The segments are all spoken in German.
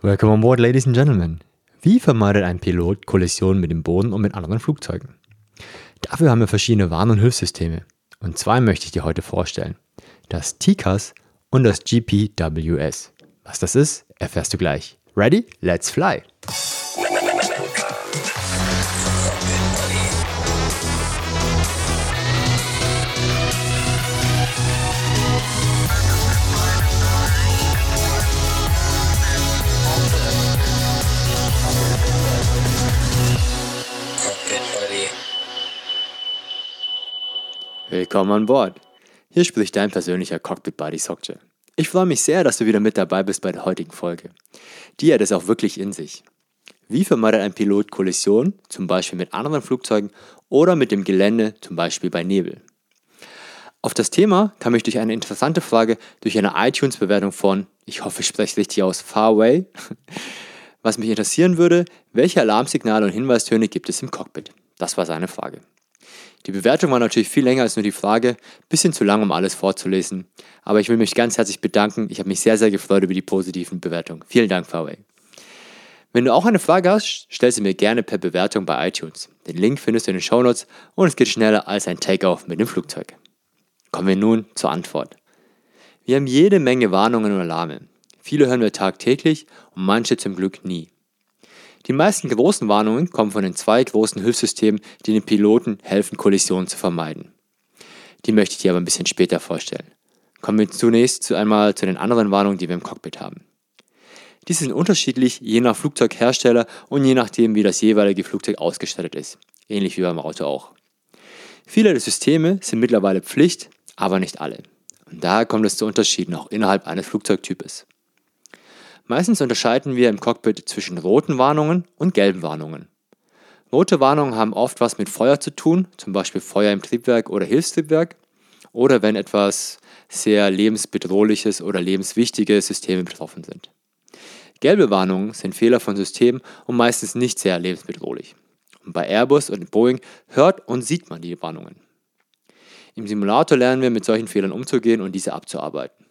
Welcome on board, ladies and gentlemen. Wie vermeidet ein Pilot Kollisionen mit dem Boden und mit anderen Flugzeugen? Dafür haben wir verschiedene Warn- und Hilfssysteme. Und zwei möchte ich dir heute vorstellen. Das TCAS und das GPWS. Was das ist, erfährst du gleich. Ready? Let's fly! Willkommen an Bord. Hier spricht dein persönlicher Cockpit Buddy Sokje. Ich freue mich sehr, dass du wieder mit dabei bist bei der heutigen Folge. Die hat es auch wirklich in sich. Wie vermeidet ein Pilot Kollisionen, zum Beispiel mit anderen Flugzeugen oder mit dem Gelände, zum Beispiel bei Nebel? Auf das Thema kam ich durch eine interessante Frage durch eine iTunes-Bewertung von, ich hoffe, ich spreche es richtig aus, Farway. Was mich interessieren würde, welche Alarmsignale und Hinweistöne gibt es im Cockpit? Das war seine Frage. Die Bewertung war natürlich viel länger als nur die Frage, bisschen zu lang, um alles vorzulesen. Aber ich will mich ganz herzlich bedanken. Ich habe mich sehr, sehr gefreut über die positiven Bewertungen. Vielen Dank, VW. Wenn du auch eine Frage hast, stell sie mir gerne per Bewertung bei iTunes. Den Link findest du in den Shownotes und es geht schneller als ein Takeoff mit dem Flugzeug. Kommen wir nun zur Antwort. Wir haben jede Menge Warnungen und Alarme. Viele hören wir tagtäglich und manche zum Glück nie. Die meisten großen Warnungen kommen von den zwei großen Hilfssystemen, die den Piloten helfen, Kollisionen zu vermeiden. Die möchte ich dir aber ein bisschen später vorstellen. Kommen wir zunächst zu einmal zu den anderen Warnungen, die wir im Cockpit haben. Diese sind unterschiedlich je nach Flugzeughersteller und je nachdem, wie das jeweilige Flugzeug ausgestattet ist. Ähnlich wie beim Auto auch. Viele der Systeme sind mittlerweile Pflicht, aber nicht alle. Und daher kommt es zu Unterschieden auch innerhalb eines Flugzeugtypes. Meistens unterscheiden wir im Cockpit zwischen roten Warnungen und gelben Warnungen. Rote Warnungen haben oft was mit Feuer zu tun, zum Beispiel Feuer im Triebwerk oder Hilfstriebwerk, oder wenn etwas sehr lebensbedrohliches oder lebenswichtige Systeme betroffen sind. Gelbe Warnungen sind Fehler von Systemen und meistens nicht sehr lebensbedrohlich. Und bei Airbus und Boeing hört und sieht man die Warnungen. Im Simulator lernen wir mit solchen Fehlern umzugehen und diese abzuarbeiten.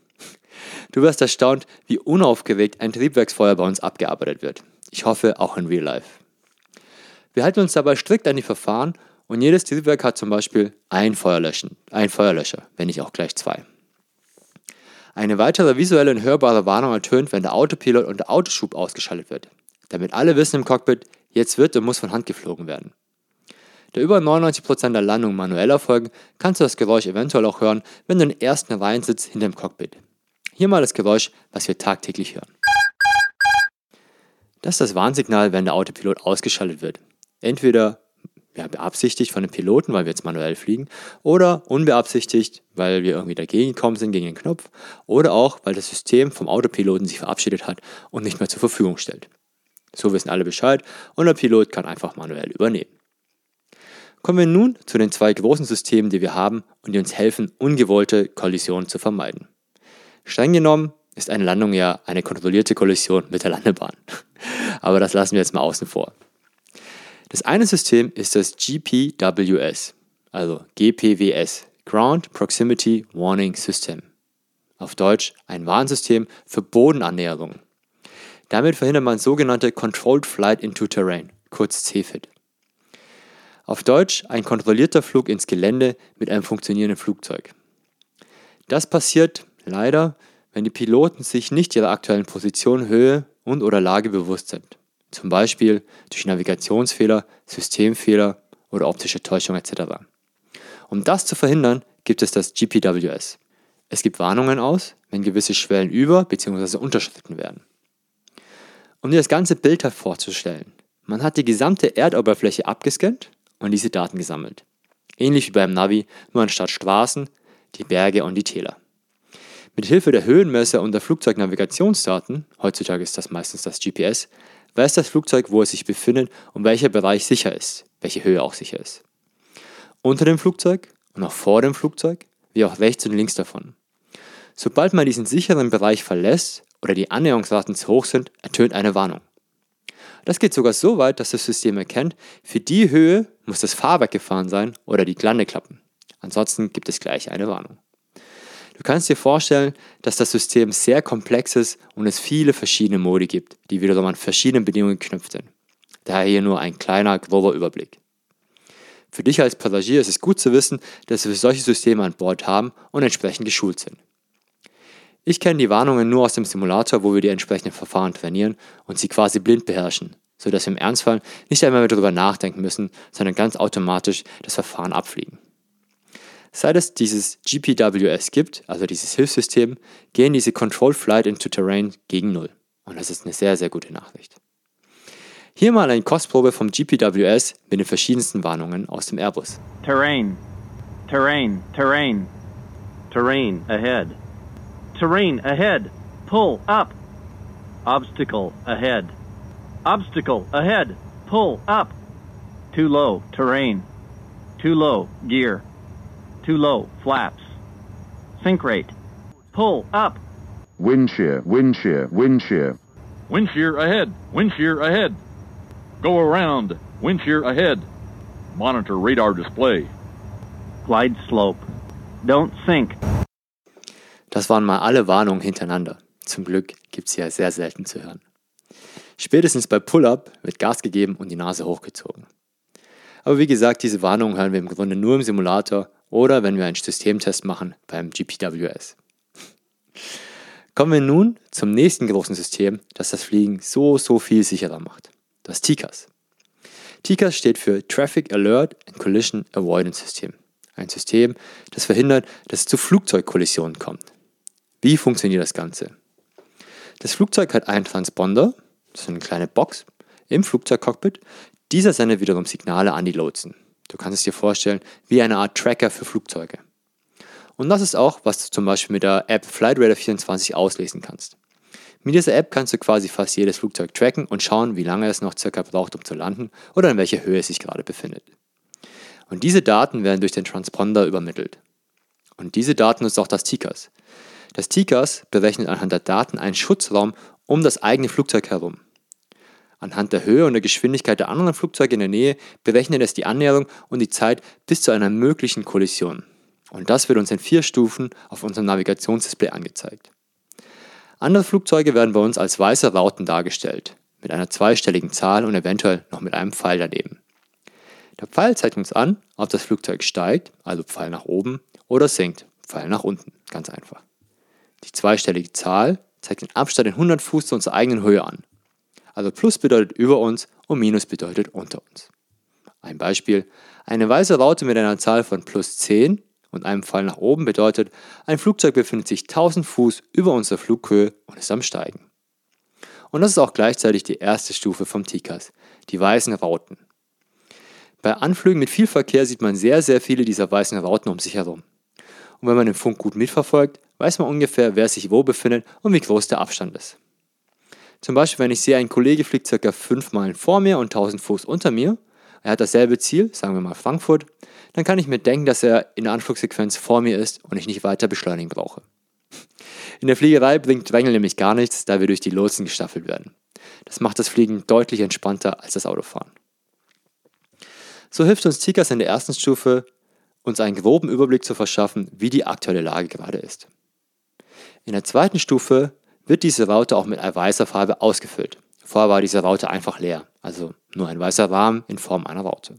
Du wirst erstaunt, wie unaufgeregt ein Triebwerksfeuer bei uns abgearbeitet wird. Ich hoffe, auch in Real Life. Wir halten uns dabei strikt an die Verfahren und jedes Triebwerk hat zum Beispiel ein Feuerlöschen, ein Feuerlöscher, wenn nicht auch gleich zwei. Eine weitere visuelle und hörbare Warnung ertönt, wenn der Autopilot und der Autoschub ausgeschaltet wird, damit alle wissen im Cockpit, jetzt wird und muss von Hand geflogen werden. Da über 99% der Landungen manuell erfolgen, kannst du das Geräusch eventuell auch hören, wenn du in den ersten Reihen sitzt hinter dem Cockpit. Hier mal das Geräusch, was wir tagtäglich hören. Das ist das Warnsignal, wenn der Autopilot ausgeschaltet wird. Entweder ja, beabsichtigt von dem Piloten, weil wir jetzt manuell fliegen, oder unbeabsichtigt, weil wir irgendwie dagegen gekommen sind gegen den Knopf, oder auch, weil das System vom Autopiloten sich verabschiedet hat und nicht mehr zur Verfügung stellt. So wissen alle Bescheid und der Pilot kann einfach manuell übernehmen. Kommen wir nun zu den zwei großen Systemen, die wir haben und die uns helfen, ungewollte Kollisionen zu vermeiden. Streng genommen ist eine Landung ja eine kontrollierte Kollision mit der Landebahn. Aber das lassen wir jetzt mal außen vor. Das eine System ist das GPWS, also GPWS, Ground Proximity Warning System. Auf Deutsch ein Warnsystem für Bodenannäherung. Damit verhindert man sogenannte Controlled Flight into Terrain, kurz CFIT. Auf Deutsch ein kontrollierter Flug ins Gelände mit einem funktionierenden Flugzeug. Das passiert Leider, wenn die Piloten sich nicht ihrer aktuellen Position, Höhe und oder Lage bewusst sind. Zum Beispiel durch Navigationsfehler, Systemfehler oder optische Täuschung etc. Um das zu verhindern, gibt es das GPWS. Es gibt Warnungen aus, wenn gewisse Schwellen über- bzw. unterschritten werden. Um dir das ganze Bild vorzustellen, man hat die gesamte Erdoberfläche abgescannt und diese Daten gesammelt. Ähnlich wie beim Navi, nur anstatt Straßen, die Berge und die Täler. Mit Hilfe der Höhenmesser und der Flugzeugnavigationsdaten, heutzutage ist das meistens das GPS, weiß das Flugzeug, wo es sich befindet und welcher Bereich sicher ist, welche Höhe auch sicher ist. Unter dem Flugzeug und auch vor dem Flugzeug, wie auch rechts und links davon. Sobald man diesen sicheren Bereich verlässt oder die Annäherungsraten zu hoch sind, ertönt eine Warnung. Das geht sogar so weit, dass das System erkennt, für die Höhe muss das Fahrwerk gefahren sein oder die Landeklappen. Ansonsten gibt es gleich eine Warnung. Du kannst dir vorstellen, dass das System sehr komplex ist und es viele verschiedene Modi gibt, die wiederum an verschiedenen Bedingungen geknüpft sind. Daher hier nur ein kleiner, grober Überblick. Für dich als Passagier ist es gut zu wissen, dass wir solche Systeme an Bord haben und entsprechend geschult sind. Ich kenne die Warnungen nur aus dem Simulator, wo wir die entsprechenden Verfahren trainieren und sie quasi blind beherrschen, sodass wir im Ernstfall nicht einmal mehr darüber nachdenken müssen, sondern ganz automatisch das Verfahren abfliegen. Seit es dieses GPWS gibt, also dieses Hilfssystem, gehen diese Controlled Flight into Terrain gegen Null. Und das ist eine sehr, sehr gute Nachricht. Hier mal eine Kostprobe vom GPWS mit den verschiedensten Warnungen aus dem Airbus. Terrain. Terrain. Terrain. Terrain ahead. Terrain ahead. Pull up. Obstacle ahead. Obstacle ahead. Pull up. Too low. Terrain. Too low. Gear. Too low. Flaps. Sink rate. Pull up. Wind shear, wind shear, wind shear. Wind shear ahead. Wind shear ahead. Go around. Wind shear ahead. Monitor radar display. Glide slope. Don't sink. Das waren mal alle Warnungen hintereinander. Zum Glück gibt es sie ja sehr selten zu hören. Spätestens bei Pull-Up wird Gas gegeben und die Nase hochgezogen. Aber wie gesagt, diese Warnungen hören wir im Grunde nur im Simulator oder wenn wir einen Systemtest machen beim GPWS. Kommen wir nun zum nächsten großen System, das das Fliegen so, so viel sicherer macht. Das TICAS. TICAS steht für Traffic Alert and Collision Avoidance System. Ein System, das verhindert, dass es zu Flugzeugkollisionen kommt. Wie funktioniert das Ganze? Das Flugzeug hat einen Transponder, das ist eine kleine Box, im Flugzeugcockpit. Dieser sendet wiederum Signale an die Lotsen. Du kannst es dir vorstellen wie eine Art Tracker für Flugzeuge. Und das ist auch, was du zum Beispiel mit der App Flightradar 24 auslesen kannst. Mit dieser App kannst du quasi fast jedes Flugzeug tracken und schauen, wie lange es noch circa braucht, um zu landen oder in welcher Höhe es sich gerade befindet. Und diese Daten werden durch den Transponder übermittelt. Und diese Daten nutzt auch das TICAS. Das TICAS berechnet anhand der Daten einen Schutzraum um das eigene Flugzeug herum. Anhand der Höhe und der Geschwindigkeit der anderen Flugzeuge in der Nähe berechnet es die Annäherung und die Zeit bis zu einer möglichen Kollision. Und das wird uns in vier Stufen auf unserem Navigationsdisplay angezeigt. Andere Flugzeuge werden bei uns als weiße Rauten dargestellt, mit einer zweistelligen Zahl und eventuell noch mit einem Pfeil daneben. Der Pfeil zeigt uns an, ob das Flugzeug steigt, also Pfeil nach oben, oder sinkt, Pfeil nach unten, ganz einfach. Die zweistellige Zahl zeigt den Abstand in 100 Fuß zu unserer eigenen Höhe an, also Plus bedeutet über uns und Minus bedeutet unter uns. Ein Beispiel. Eine weiße Raute mit einer Zahl von plus 10 und einem Pfeil nach oben bedeutet, ein Flugzeug befindet sich 1000 Fuß über unserer Flughöhe und ist am Steigen. Und das ist auch gleichzeitig die erste Stufe vom TICAS, die weißen Rauten. Bei Anflügen mit viel Verkehr sieht man sehr, sehr viele dieser weißen Rauten um sich herum. Und wenn man den Funk gut mitverfolgt, weiß man ungefähr, wer sich wo befindet und wie groß der Abstand ist. Zum Beispiel, wenn ich sehe, ein Kollege fliegt ca. 5 Meilen vor mir und 1000 Fuß unter mir, er hat dasselbe Ziel, sagen wir mal Frankfurt, dann kann ich mir denken, dass er in der Anflugsequenz vor mir ist und ich nicht weiter beschleunigen brauche. In der Fliegerei bringt Drängel nämlich gar nichts, da wir durch die Lotsen gestaffelt werden. Das macht das Fliegen deutlich entspannter als das Autofahren. So hilft uns Tikas in der ersten Stufe, uns einen groben Überblick zu verschaffen, wie die aktuelle Lage gerade ist. In der zweiten Stufe wird diese Raute auch mit weißer Farbe ausgefüllt. Vorher war diese Raute einfach leer, also nur ein weißer Rahmen in Form einer Raute.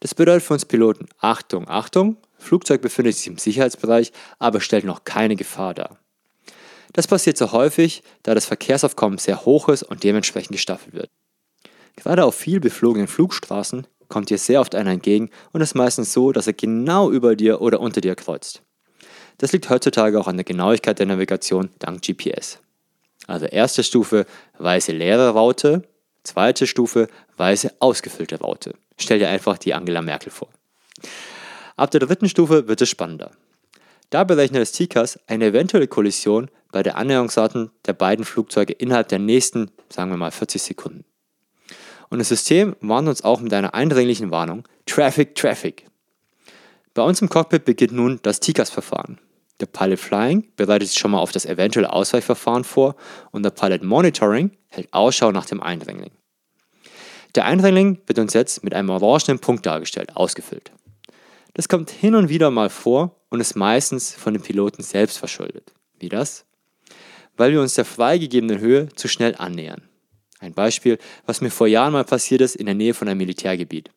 Das bedeutet für uns Piloten, Achtung, Achtung, Flugzeug befindet sich im Sicherheitsbereich, aber stellt noch keine Gefahr dar. Das passiert so häufig, da das Verkehrsaufkommen sehr hoch ist und dementsprechend gestaffelt wird. Gerade auf viel beflogenen Flugstraßen kommt dir sehr oft einer entgegen und ist meistens so, dass er genau über dir oder unter dir kreuzt. Das liegt heutzutage auch an der Genauigkeit der Navigation dank GPS. Also erste Stufe weiße leere Raute, zweite Stufe weiße ausgefüllte Raute. Stell dir einfach die Angela Merkel vor. Ab der dritten Stufe wird es spannender. Da berechnet das TICAS eine eventuelle Kollision bei der Annäherungsraten der beiden Flugzeuge innerhalb der nächsten, sagen wir mal, 40 Sekunden. Und das System warnt uns auch mit einer eindringlichen Warnung: Traffic, Traffic. Bei uns im Cockpit beginnt nun das TICAS-Verfahren. Der Pilot Flying bereitet sich schon mal auf das eventuelle Ausweichverfahren vor und der Pilot Monitoring hält Ausschau nach dem Eindringling. Der Eindringling wird uns jetzt mit einem orangenen Punkt dargestellt, ausgefüllt. Das kommt hin und wieder mal vor und ist meistens von den Piloten selbst verschuldet. Wie das? Weil wir uns der freigegebenen Höhe zu schnell annähern. Ein Beispiel, was mir vor Jahren mal passiert ist in der Nähe von einem Militärgebiet.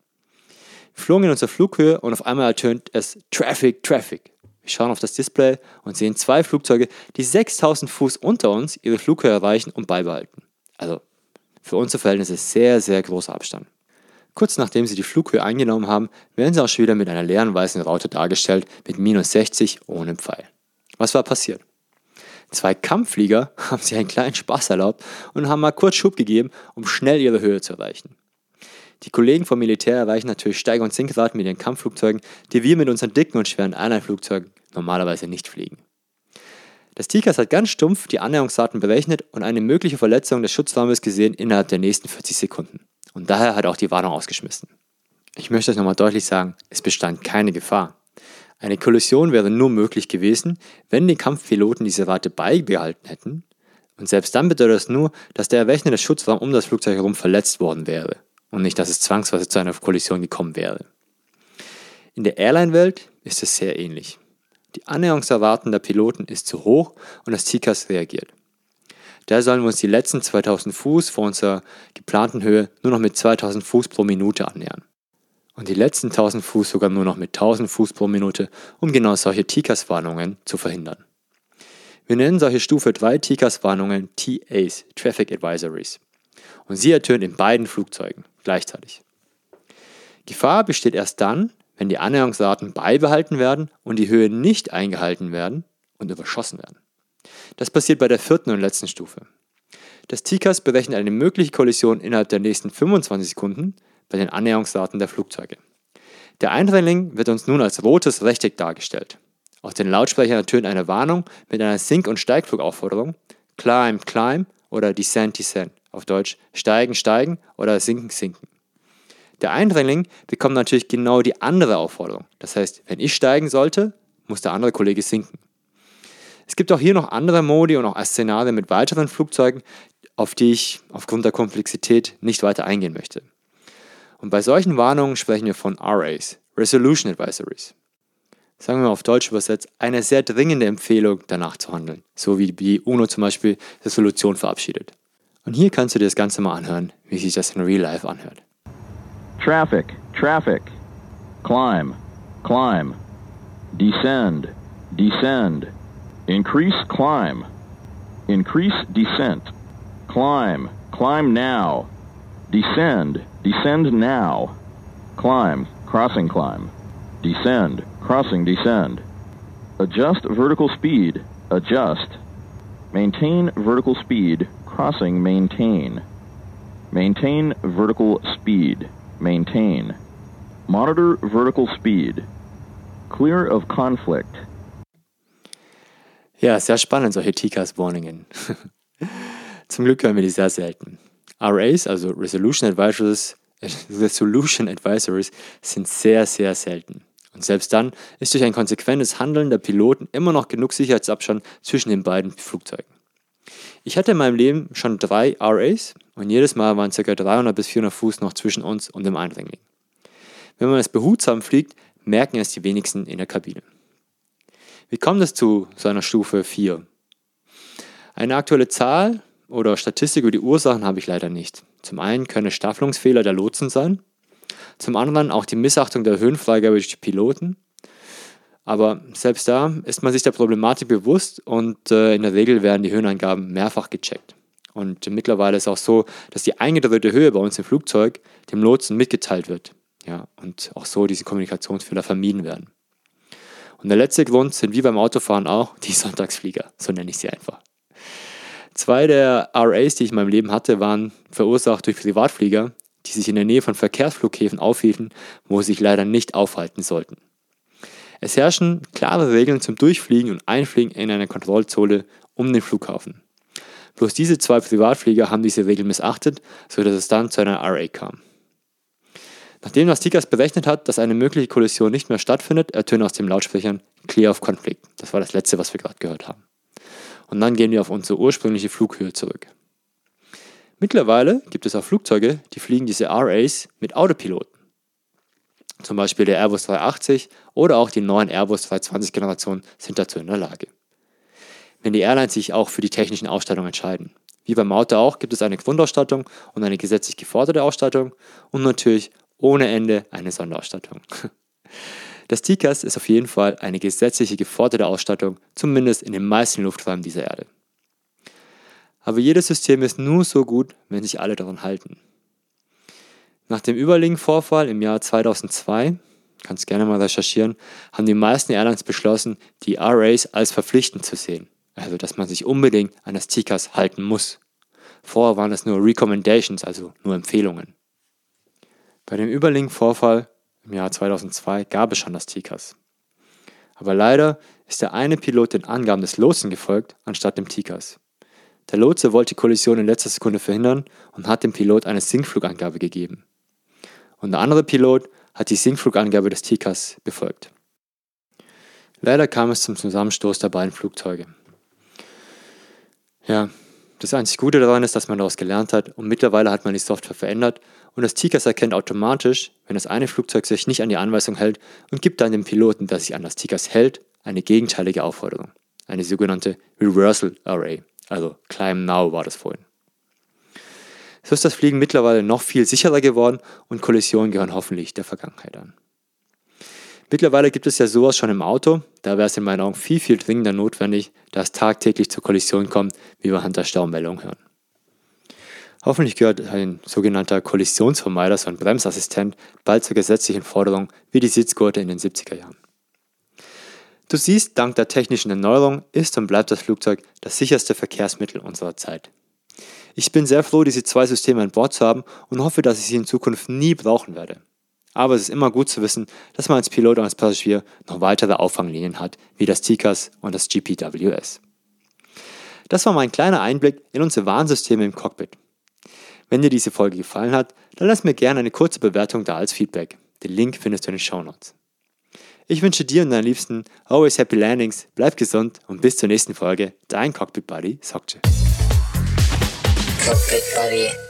Wir flogen in unserer Flughöhe und auf einmal ertönt es Traffic, Traffic. Wir schauen auf das Display und sehen zwei Flugzeuge, die 6000 Fuß unter uns ihre Flughöhe erreichen und beibehalten. Also für unsere Verhältnisse sehr, sehr großer Abstand. Kurz nachdem sie die Flughöhe eingenommen haben, werden sie auch schon wieder mit einer leeren weißen Raute dargestellt, mit minus 60 ohne Pfeil. Was war passiert? Zwei Kampfflieger haben sich einen kleinen Spaß erlaubt und haben mal kurz Schub gegeben, um schnell ihre Höhe zu erreichen. Die Kollegen vom Militär erreichen natürlich Steiger- und Sinkraten mit ihren Kampfflugzeugen, die wir mit unseren dicken und schweren Airline-Flugzeugen normalerweise nicht fliegen. Das TICAS hat ganz stumpf die Annäherungsdaten berechnet und eine mögliche Verletzung des Schutzraumes gesehen innerhalb der nächsten 40 Sekunden. Und daher hat auch die Warnung ausgeschmissen. Ich möchte euch nochmal deutlich sagen, es bestand keine Gefahr. Eine Kollision wäre nur möglich gewesen, wenn die Kampfpiloten diese Rate beibehalten hätten. Und selbst dann bedeutet das nur, dass der errechnete Schutzraum um das Flugzeug herum verletzt worden wäre und nicht, dass es zwangsweise zu einer Kollision gekommen wäre. In der Airline-Welt ist es sehr ähnlich. Die Annäherungserwartung der Piloten ist zu hoch und das TICAS reagiert. Daher sollen wir uns die letzten 2000 Fuß vor unserer geplanten Höhe nur noch mit 2000 Fuß pro Minute annähern. Und die letzten 1000 Fuß sogar nur noch mit 1000 Fuß pro Minute, um genau solche TICAS-Warnungen zu verhindern. Wir nennen solche Stufe 3 TICAS-Warnungen TAs, Traffic Advisories. Und sie ertönen in beiden Flugzeugen gleichzeitig. Gefahr besteht erst dann, wenn die Annäherungsraten beibehalten werden und die Höhe nicht eingehalten werden und überschossen werden. Das passiert bei der vierten und letzten Stufe. Das TICAS berechnet eine mögliche Kollision innerhalb der nächsten 25 Sekunden bei den Annäherungsraten der Flugzeuge. Der Eindringling wird uns nun als rotes Rechteck dargestellt. Aus den Lautsprechern ertönt eine Warnung mit einer Sink- und Steigflugaufforderung, Climb, Climb oder Descent, Descent, auf Deutsch Steigen, Steigen oder Sinken, Sinken. Der Eindringling bekommt natürlich genau die andere Aufforderung. Das heißt, wenn ich steigen sollte, muss der andere Kollege sinken. Es gibt auch hier noch andere Modi und auch Szenarien mit weiteren Flugzeugen, auf die ich aufgrund der Komplexität nicht weiter eingehen möchte. Und bei solchen Warnungen sprechen wir von RAs, Resolution Advisories. Sagen wir auf Deutsch übersetzt, eine sehr dringende Empfehlung, danach zu handeln, so wie die UNO zum Beispiel Resolution verabschiedet. Und hier kannst du dir das Ganze mal anhören, wie sich das in Real Life anhört. Traffic, traffic. Climb, climb. Descend, descend. Increase climb. Increase descent. Climb, climb now. Descend, descend now. Climb, crossing climb. Descend, crossing descend. Adjust vertical speed, adjust. Maintain vertical speed, crossing maintain. Maintain vertical speed, maintain. Monitor vertical speed. Clear of conflict. Ja, sehr spannend, solche TCAS-Warnungen. Zum Glück hören wir die sehr selten. RAs, also Resolution Advisories, Resolution Advisories, sind sehr, sehr selten. Und selbst dann ist durch ein konsequentes Handeln der Piloten immer noch genug Sicherheitsabstand zwischen den beiden Flugzeugen. Ich hatte in meinem Leben schon drei RAs und jedes Mal waren ca. 300 bis 400 Fuß noch zwischen uns und dem Eindringling. Wenn man es behutsam fliegt, merken es die wenigsten in der Kabine. Wie kommt es zu so einer Stufe 4? Eine aktuelle Zahl oder Statistik über die Ursachen habe ich leider nicht. Zum einen können Staffelungsfehler der Lotsen sein, zum anderen auch die Missachtung der Höhenfreigabe durch die Piloten. Aber selbst da ist man sich der Problematik bewusst und äh, in der Regel werden die Höhenangaben mehrfach gecheckt. Und mittlerweile ist auch so, dass die eingedrehte Höhe bei uns im Flugzeug dem Lotsen mitgeteilt wird. Ja, und auch so diese Kommunikationsfehler vermieden werden. Und der letzte Grund sind wie beim Autofahren auch die Sonntagsflieger, so nenne ich sie einfach. Zwei der RAs, die ich in meinem Leben hatte, waren verursacht durch Privatflieger, die sich in der Nähe von Verkehrsflughäfen aufhielten, wo sie sich leider nicht aufhalten sollten. Es herrschen klare Regeln zum Durchfliegen und Einfliegen in einer Kontrollzone um den Flughafen. Bloß diese zwei Privatflieger haben diese Regel missachtet, sodass es dann zu einer RA kam. Nachdem das TICAS berechnet hat, dass eine mögliche Kollision nicht mehr stattfindet, ertönt aus den Lautsprechern Clear of Conflict. Das war das letzte, was wir gerade gehört haben. Und dann gehen wir auf unsere ursprüngliche Flughöhe zurück. Mittlerweile gibt es auch Flugzeuge, die fliegen diese RAs mit Autopiloten. Zum Beispiel der Airbus 380 oder auch die neuen Airbus 320 Generationen sind dazu in der Lage. Wenn die Airlines sich auch für die technischen Ausstattungen entscheiden. Wie beim Auto auch gibt es eine Grundausstattung und eine gesetzlich geforderte Ausstattung und natürlich ohne Ende eine Sonderausstattung. Das TCAS ist auf jeden Fall eine gesetzliche geforderte Ausstattung, zumindest in den meisten Lufträumen dieser Erde. Aber jedes System ist nur so gut, wenn sich alle daran halten. Nach dem Überlegen-Vorfall im Jahr 2002, kannst gerne mal recherchieren, haben die meisten Airlines beschlossen, die RAs als verpflichtend zu sehen. Also, dass man sich unbedingt an das TCAS halten muss. Vorher waren das nur Recommendations, also nur Empfehlungen. Bei dem Überlegen-Vorfall im Jahr 2002 gab es schon das TCAS. Aber leider ist der eine Pilot den Angaben des Lotsen gefolgt, anstatt dem TCAS. Der Lotse wollte die Kollision in letzter Sekunde verhindern und hat dem Pilot eine Sinkflugangabe gegeben und der andere Pilot hat die Sinkflugangabe des TCAS befolgt. Leider kam es zum Zusammenstoß der beiden Flugzeuge. Ja, das einzig Gute daran ist, dass man daraus gelernt hat und mittlerweile hat man die Software verändert und das TCAS erkennt automatisch, wenn das eine Flugzeug sich nicht an die Anweisung hält und gibt dann dem Piloten, der sich an das TCAS hält, eine gegenteilige Aufforderung, eine sogenannte Reversal Array, also Climb Now war das vorhin. So ist das Fliegen mittlerweile noch viel sicherer geworden und Kollisionen gehören hoffentlich der Vergangenheit an. Mittlerweile gibt es ja sowas schon im Auto, da wäre es in meinen Augen viel, viel dringender notwendig, da es tagtäglich zur Kollision kommt, wie wir Hunter Staumeldung hören. Hoffentlich gehört ein sogenannter Kollisionsvermeider, so ein Bremsassistent, bald zur gesetzlichen Forderung wie die Sitzgurte in den 70er Jahren. Du siehst, dank der technischen Erneuerung ist und bleibt das Flugzeug das sicherste Verkehrsmittel unserer Zeit. Ich bin sehr froh, diese zwei Systeme an Bord zu haben und hoffe, dass ich sie in Zukunft nie brauchen werde. Aber es ist immer gut zu wissen, dass man als Pilot und als Passagier noch weitere Auffanglinien hat, wie das TICAS und das GPWS. Das war mein kleiner Einblick in unsere Warnsysteme im Cockpit. Wenn dir diese Folge gefallen hat, dann lass mir gerne eine kurze Bewertung da als Feedback. Den Link findest du in den Show Notes. Ich wünsche dir und deinen Liebsten always happy landings, bleib gesund und bis zur nächsten Folge. Dein Cockpit Buddy Sokje. Cockpit Buddy.